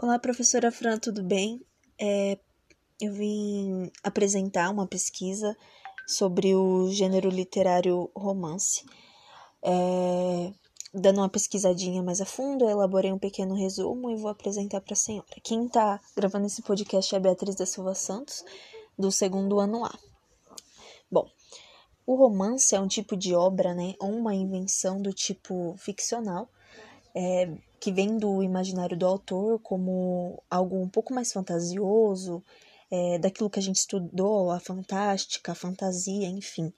Olá, professora Fran, tudo bem? É, eu vim apresentar uma pesquisa sobre o gênero literário romance. É, dando uma pesquisadinha mais a fundo, eu elaborei um pequeno resumo e vou apresentar para a senhora. Quem está gravando esse podcast é a Beatriz da Silva Santos, do segundo ano A. Bom, o romance é um tipo de obra, né, ou uma invenção do tipo ficcional, é, que vem do imaginário do autor como algo um pouco mais fantasioso, é, daquilo que a gente estudou, a fantástica, a fantasia, enfim.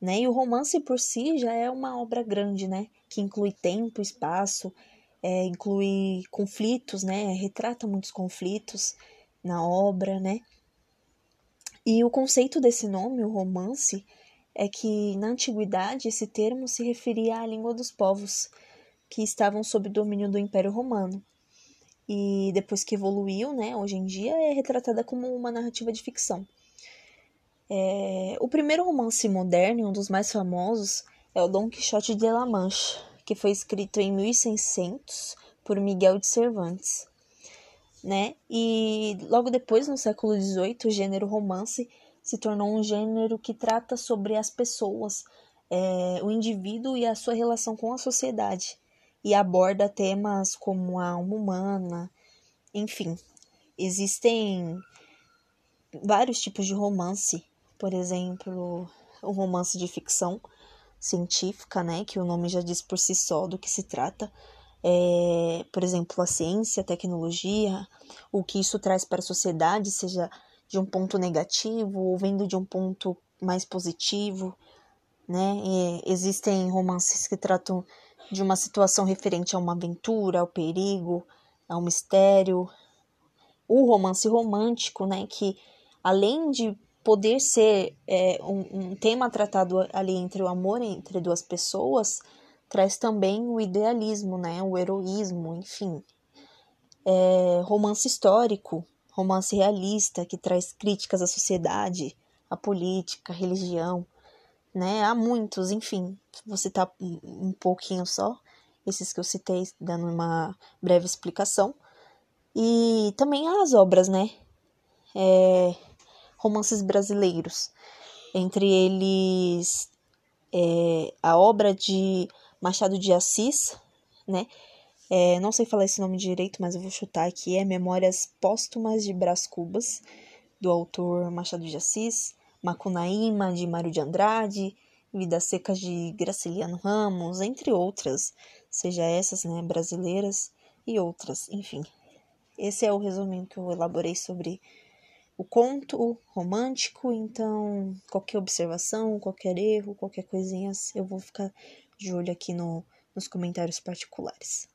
Né? E o romance por si já é uma obra grande, né? Que inclui tempo, espaço, é, inclui conflitos, né? Retrata muitos conflitos na obra, né? E o conceito desse nome, o romance, é que na antiguidade esse termo se referia à língua dos povos, que estavam sob domínio do Império Romano. E depois que evoluiu, né, hoje em dia é retratada como uma narrativa de ficção. É, o primeiro romance moderno, um dos mais famosos, é o Dom Quixote de La Mancha, que foi escrito em 1600 por Miguel de Cervantes. Né? E logo depois, no século XVIII, o gênero romance se tornou um gênero que trata sobre as pessoas, é, o indivíduo e a sua relação com a sociedade e aborda temas como a alma humana, enfim. Existem vários tipos de romance, por exemplo, o romance de ficção científica, né, que o nome já diz por si só do que se trata. É, por exemplo, a ciência, a tecnologia, o que isso traz para a sociedade, seja de um ponto negativo ou vendo de um ponto mais positivo, né? E existem romances que tratam de uma situação referente a uma aventura, ao perigo, ao mistério. O romance romântico, né, que além de poder ser é, um, um, tema tratado ali entre o amor entre duas pessoas, traz também o idealismo, né, o heroísmo, enfim. É, romance histórico, romance realista, que traz críticas à sociedade, à política, à religião, né? Há muitos, enfim, vou citar um pouquinho só, esses que eu citei, dando uma breve explicação. E também há as obras, né? É, romances brasileiros, entre eles é, a obra de Machado de Assis, né? É, não sei falar esse nome direito, mas eu vou chutar aqui. É Memórias Póstumas de Brás Cubas, do autor Machado de Assis. Macunaíma, de Mário de Andrade, Vidas Secas de Graciliano Ramos, entre outras, seja essas, né, brasileiras e outras, enfim. Esse é o resuminho que eu elaborei sobre o conto romântico, então qualquer observação, qualquer erro, qualquer coisinha, eu vou ficar de olho aqui no, nos comentários particulares.